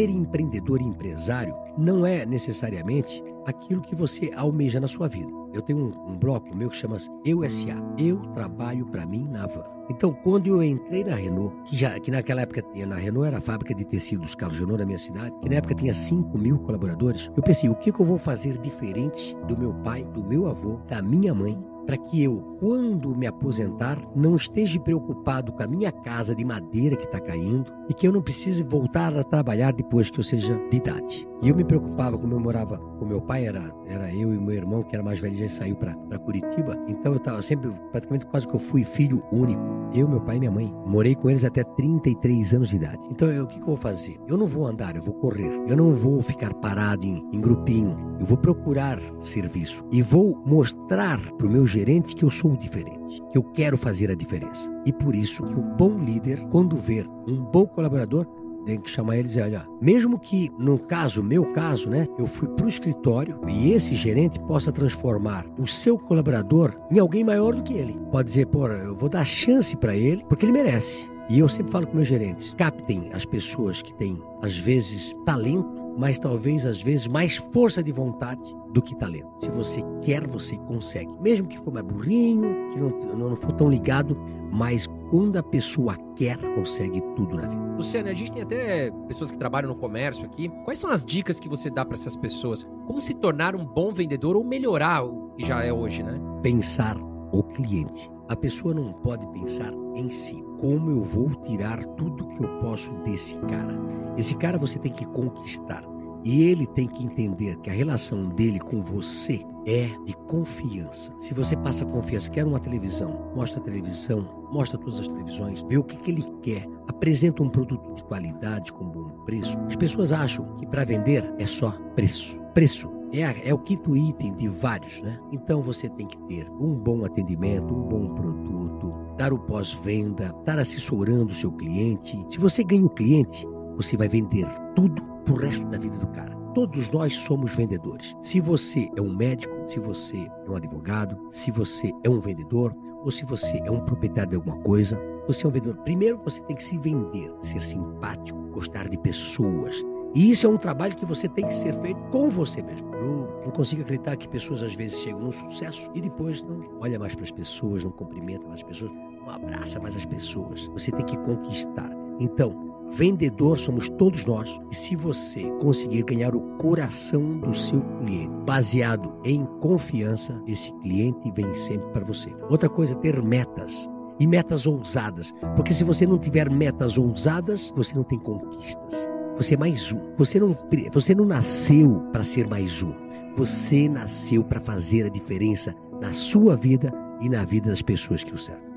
Ser empreendedor e empresário não é necessariamente aquilo que você almeja na sua vida. Eu tenho um, um bloco meu que chama Eu SA. Eu trabalho para mim na van. Então, quando eu entrei na Renault, que, já, que naquela época tinha, na Renault era a fábrica de tecidos Carlos Renault da minha cidade, que na época tinha 5 mil colaboradores, eu pensei, o que, que eu vou fazer diferente do meu pai, do meu avô, da minha mãe, para que eu, quando me aposentar, não esteja preocupado com a minha casa de madeira que está caindo e que eu não precise voltar a trabalhar depois que eu seja de idade. E eu me preocupava como eu morava com meu pai, era, era eu e meu irmão, que era mais velho, já saiu para Curitiba. Então eu estava sempre, praticamente quase que eu fui filho único. Eu, meu pai e minha mãe. Morei com eles até 33 anos de idade. Então eu, o que, que eu vou fazer? Eu não vou andar, eu vou correr. Eu não vou ficar parado em, em grupinho. Eu vou procurar serviço. E vou mostrar para o meu gerente que eu sou diferente, que eu quero fazer a diferença. E por isso que o bom líder, quando ver um bom colaborador, tem que chamar eles e olha, mesmo que no caso, meu caso, né, eu fui para o escritório e esse gerente possa transformar o seu colaborador em alguém maior do que ele. Pode dizer, pô, eu vou dar chance para ele porque ele merece. E eu sempre falo com meus gerentes, captem as pessoas que têm, às vezes, talento mas talvez às vezes mais força de vontade do que talento. Se você quer, você consegue. Mesmo que for mais burrinho, que não, não for tão ligado, mas quando a pessoa quer, consegue tudo na vida. Luciana, a gente tem até pessoas que trabalham no comércio aqui. Quais são as dicas que você dá para essas pessoas? Como se tornar um bom vendedor ou melhorar o que já é hoje, né? Pensar o cliente. A pessoa não pode pensar em si. Como eu vou tirar tudo que eu posso desse cara? Esse cara você tem que conquistar. E ele tem que entender que a relação dele com você é de confiança. Se você passa confiança, quer uma televisão, mostra a televisão, mostra todas as televisões, vê o que, que ele quer, apresenta um produto de qualidade com bom preço. As pessoas acham que para vender é só preço. Preço é, é o quinto item de vários, né? Então você tem que ter um bom atendimento, um bom produto, dar o pós-venda, estar assessorando o seu cliente. Se você ganha o cliente, você vai vender tudo pro resto da vida do cara. Todos nós somos vendedores. Se você é um médico, se você é um advogado, se você é um vendedor, ou se você é um proprietário de alguma coisa, você é um vendedor. Primeiro você tem que se vender, ser simpático, gostar de pessoas. E isso é um trabalho que você tem que ser feito com você mesmo. Eu não consigo acreditar que pessoas às vezes chegam no sucesso e depois não olha mais para as pessoas, não cumprimenta mais as pessoas, não abraça mais as pessoas. Você tem que conquistar. Então, Vendedor somos todos nós. E se você conseguir ganhar o coração do seu cliente, baseado em confiança, esse cliente vem sempre para você. Outra coisa, ter metas. E metas ousadas. Porque se você não tiver metas ousadas, você não tem conquistas. Você é mais um. Você não, você não nasceu para ser mais um. Você nasceu para fazer a diferença na sua vida e na vida das pessoas que o servem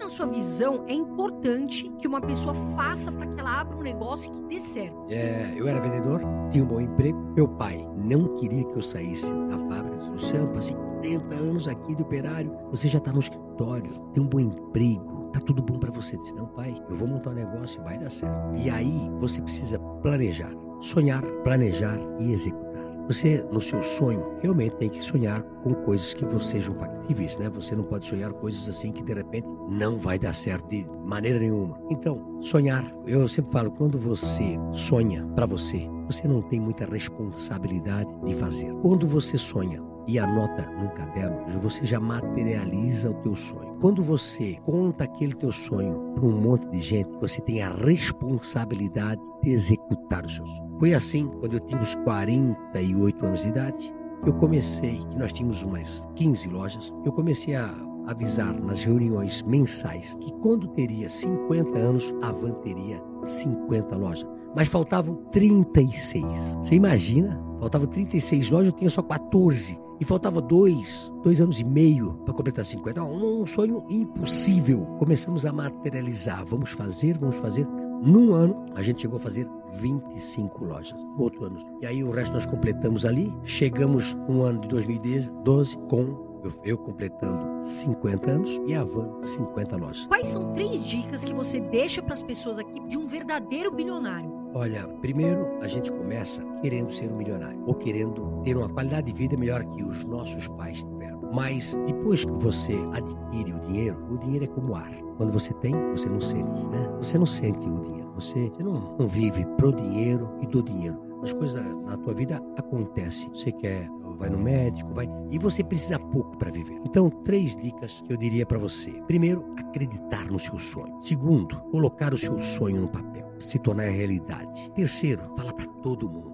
na sua visão, é importante que uma pessoa faça para que ela abra um negócio que dê certo? É, eu era vendedor, tinha um bom emprego. Meu pai não queria que eu saísse da fábrica. Disse, Luciano, passei 40 anos aqui de operário. Você já está no escritório, tem um bom emprego. Tá tudo bom para você. Disse, não, pai, eu vou montar um negócio e vai dar certo. E aí você precisa planejar, sonhar, planejar e executar. Você, no seu sonho, realmente tem que sonhar com coisas que sejam factíveis, né? Você não pode sonhar coisas assim que de repente não vai dar certo de maneira nenhuma. Então, sonhar, eu sempre falo, quando você sonha para você, você não tem muita responsabilidade de fazer. Quando você sonha e anota num caderno, você já materializa o teu sonho. Quando você conta aquele teu sonho para um monte de gente, você tem a responsabilidade de executar os seus sonhos. Foi assim, quando eu tinha uns 48 anos de idade, eu comecei, que nós tínhamos umas 15 lojas, eu comecei a avisar nas reuniões mensais que quando teria 50 anos, a Van teria 50 lojas. Mas faltavam 36. Você imagina? Faltavam 36 lojas, eu tinha só 14. E faltava dois, dois anos e meio para completar 50. Um sonho impossível. Começamos a materializar. Vamos fazer, vamos fazer. Num ano, a gente chegou a fazer 25 lojas. Outro ano. E aí o resto nós completamos ali. Chegamos no ano de 2012 com Eu, eu completando 50 anos e a Van 50 lojas. Quais são três dicas que você deixa para as pessoas aqui de um verdadeiro bilionário? Olha, primeiro a gente começa querendo ser um milionário ou querendo ter uma qualidade de vida melhor que os nossos pais. Mas depois que você adquire o dinheiro, o dinheiro é como ar. Quando você tem, você não sente, né? Você não sente o dinheiro. Você, você não, não vive pro dinheiro e do dinheiro. As coisas na tua vida acontecem. Você quer vai no médico, vai e você precisa pouco para viver. Então, três dicas que eu diria para você. Primeiro, acreditar no seu sonho. Segundo, colocar o seu sonho no papel, se tornar realidade. Terceiro, falar para todo mundo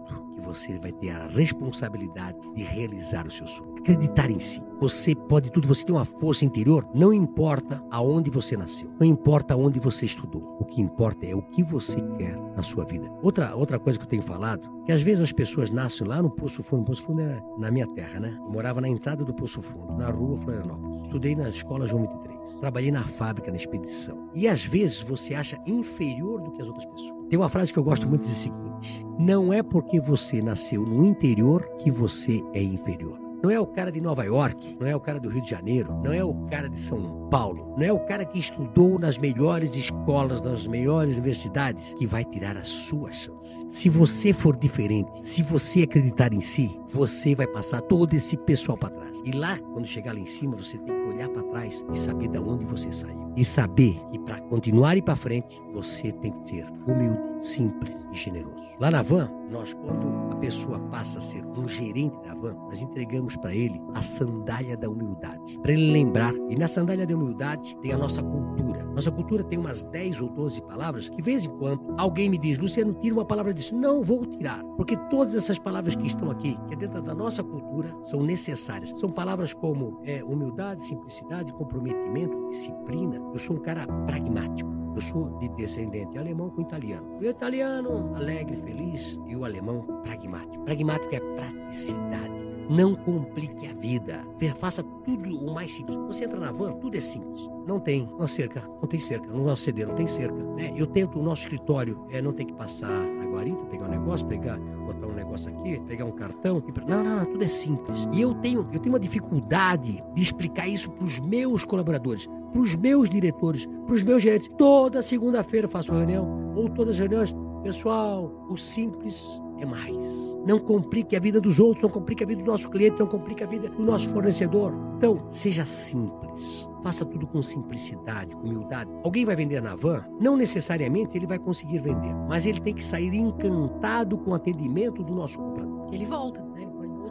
você vai ter a responsabilidade de realizar o seu sonho. Acreditar em si. Você pode tudo, você tem uma força interior, não importa aonde você nasceu, não importa onde você estudou. O que importa é o que você quer na sua vida. Outra, outra coisa que eu tenho falado, que às vezes as pessoas nascem lá no Poço Fundo. Poço Fundo é na minha terra, né? Eu morava na entrada do Poço Fundo, na rua Florianópolis. Estudei na escola João 23. Trabalhei na fábrica, na expedição. E às vezes você acha inferior do que as outras pessoas. Tem uma frase que eu gosto muito, diz o seguinte: Não é porque você nasceu no interior que você é inferior. Não é o cara de Nova York, não é o cara do Rio de Janeiro, não é o cara de São Paulo, não é o cara que estudou nas melhores escolas, nas melhores universidades que vai tirar a sua chance. Se você for diferente, se você acreditar em si, você vai passar todo esse pessoal para trás. E lá, quando chegar lá em cima, você tem que olhar para trás e saber de onde você saiu. E saber que para continuar e para frente, você tem que ser humilde, simples e generoso. Lá na van, nós, quando a pessoa passa a ser um gerente da van, nós entregamos para ele a sandália da humildade. Para ele lembrar. E na sandália da humildade tem a nossa cultura. Nossa cultura tem umas 10 ou 12 palavras que, de vez em quando, alguém me diz, Luciano, tira uma palavra disso. Não vou tirar. Porque todas essas palavras que estão aqui, que é dentro da nossa cultura, são necessárias. São palavras como é, humildade, simplicidade, comprometimento, disciplina. Eu sou um cara pragmático. Eu sou de descendente alemão com italiano. O italiano, alegre, feliz, e o alemão, pragmático. Pragmático é praticidade. Não complique a vida. Faça tudo o mais simples. Você entra na van, tudo é simples. Não tem uma cerca, não tem cerca. No nosso CD não tem cerca. Né? Eu tento, o nosso escritório é, não tem que passar guarita, pegar um negócio, pegar, botar um negócio aqui, pegar um cartão. Não, não, não, tudo é simples. E eu tenho, eu tenho uma dificuldade de explicar isso para os meus colaboradores, para os meus diretores, para os meus gerentes. Toda segunda-feira faço reunião, ou todas as reuniões. Pessoal, o simples é mais. Não complique a vida dos outros, não complique a vida do nosso cliente, não complique a vida do nosso fornecedor. Então, seja simples. Faça tudo com simplicidade, com humildade. Alguém vai vender na van? Não necessariamente ele vai conseguir vender, mas ele tem que sair encantado com o atendimento do nosso comprador. Ele volta, né?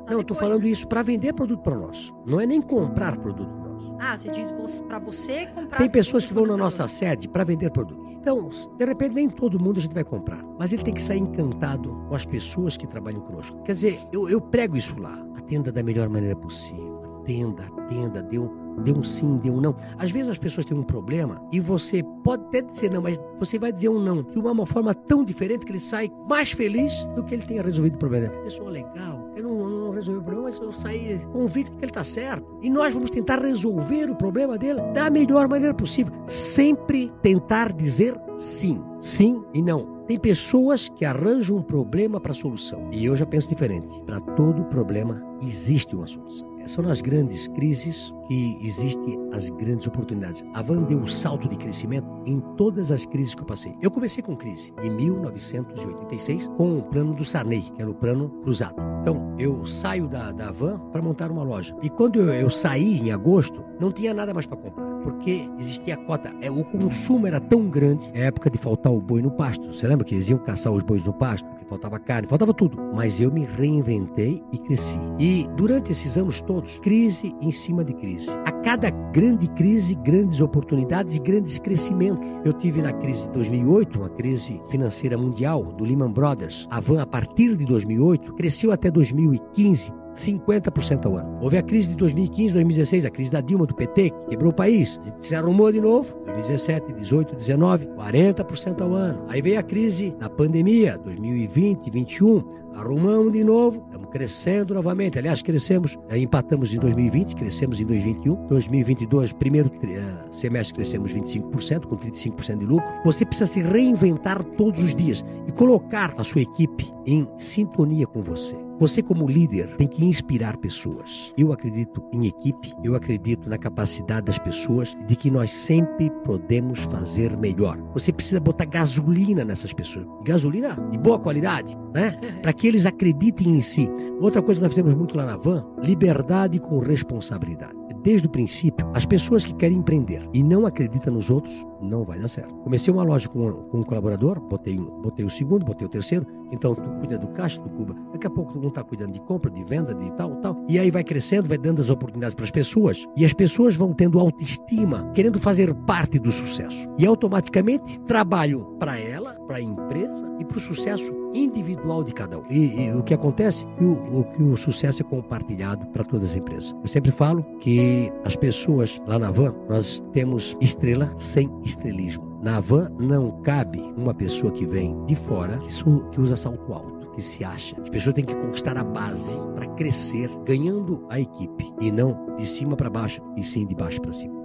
Não, eu estou depois, falando né? isso para vender produto para nós. Não é nem comprar produto. Ah, você diz pra você comprar. Tem pessoas que vão na nossa sede para vender produtos. Então, de repente, nem todo mundo a gente vai comprar. Mas ele tem que sair encantado com as pessoas que trabalham conosco. Quer dizer, eu, eu prego isso lá. Atenda da melhor maneira possível. Atenda, atenda, um, dê um sim, dê um não. Às vezes as pessoas têm um problema e você pode até dizer não, mas você vai dizer um não de uma forma tão diferente que ele sai mais feliz do que ele tenha resolvido o problema. Pessoa legal, eu não, não resolvi o problema, mas eu saí convicto que ele está certo. E nós vamos tentar resolver o problema dele da melhor maneira possível. Sempre tentar dizer sim. Sim e não. Tem pessoas que arranjam um problema para solução. E eu já penso diferente. Para todo problema existe uma solução. São nas grandes crises que existem as grandes oportunidades. A Van deu um salto de crescimento em todas as crises que eu passei. Eu comecei com crise em 1986 com o plano do Sarney, que era o plano cruzado. Então, eu saio da, da Van para montar uma loja. E quando eu, eu saí em agosto, não tinha nada mais para comprar. Porque existia a cota, é, o consumo era tão grande, é época de faltar o boi no pasto. Você lembra que eles iam caçar os bois no pasto? Faltava carne, faltava tudo. Mas eu me reinventei e cresci. E durante esses anos todos, crise em cima de crise. A cada grande crise, grandes oportunidades e grandes crescimentos. Eu tive na crise de 2008, uma crise financeira mundial do Lehman Brothers. A Van, a partir de 2008, cresceu até 2015 50% ao ano. Houve a crise de 2015, 2016, a crise da Dilma do PT, que quebrou o país. A gente se arrumou de novo. 2017, 18, 19, 40% ao ano. Aí veio a crise da pandemia, 2020, 2021. Arrumamos de novo, estamos crescendo novamente. Aliás, crescemos, eh, empatamos em 2020, crescemos em 2021. 2022, primeiro eh, semestre, crescemos 25%, com 35% de lucro. Você precisa se reinventar todos os dias e colocar a sua equipe em sintonia com você. Você, como líder, tem que inspirar pessoas. Eu acredito em equipe, eu acredito na capacidade das pessoas de que nós sempre podemos fazer melhor. Você precisa botar gasolina nessas pessoas. Gasolina de boa qualidade, né? Para que eles acreditem em si. Outra coisa que nós fizemos muito lá na van: liberdade com responsabilidade desde o princípio, as pessoas que querem empreender e não acreditam nos outros, não vai dar certo. Comecei uma loja com, com um colaborador, botei, botei o segundo, botei o terceiro, então tu cuida do caixa, do cuba. Daqui a pouco tu não está cuidando de compra, de venda, de tal, tal. E aí vai crescendo, vai dando as oportunidades para as pessoas e as pessoas vão tendo autoestima, querendo fazer parte do sucesso. E automaticamente trabalham para ela, para a empresa e para o sucesso individual de cada um. E, e o que acontece é que o, o, que o sucesso é compartilhado para todas as empresas. Eu sempre falo que as pessoas lá na van, nós temos estrela sem estrelismo. Na van não cabe uma pessoa que vem de fora que usa salto alto que se acha. As pessoas têm que conquistar a base para crescer, ganhando a equipe e não de cima para baixo e sim de baixo para cima.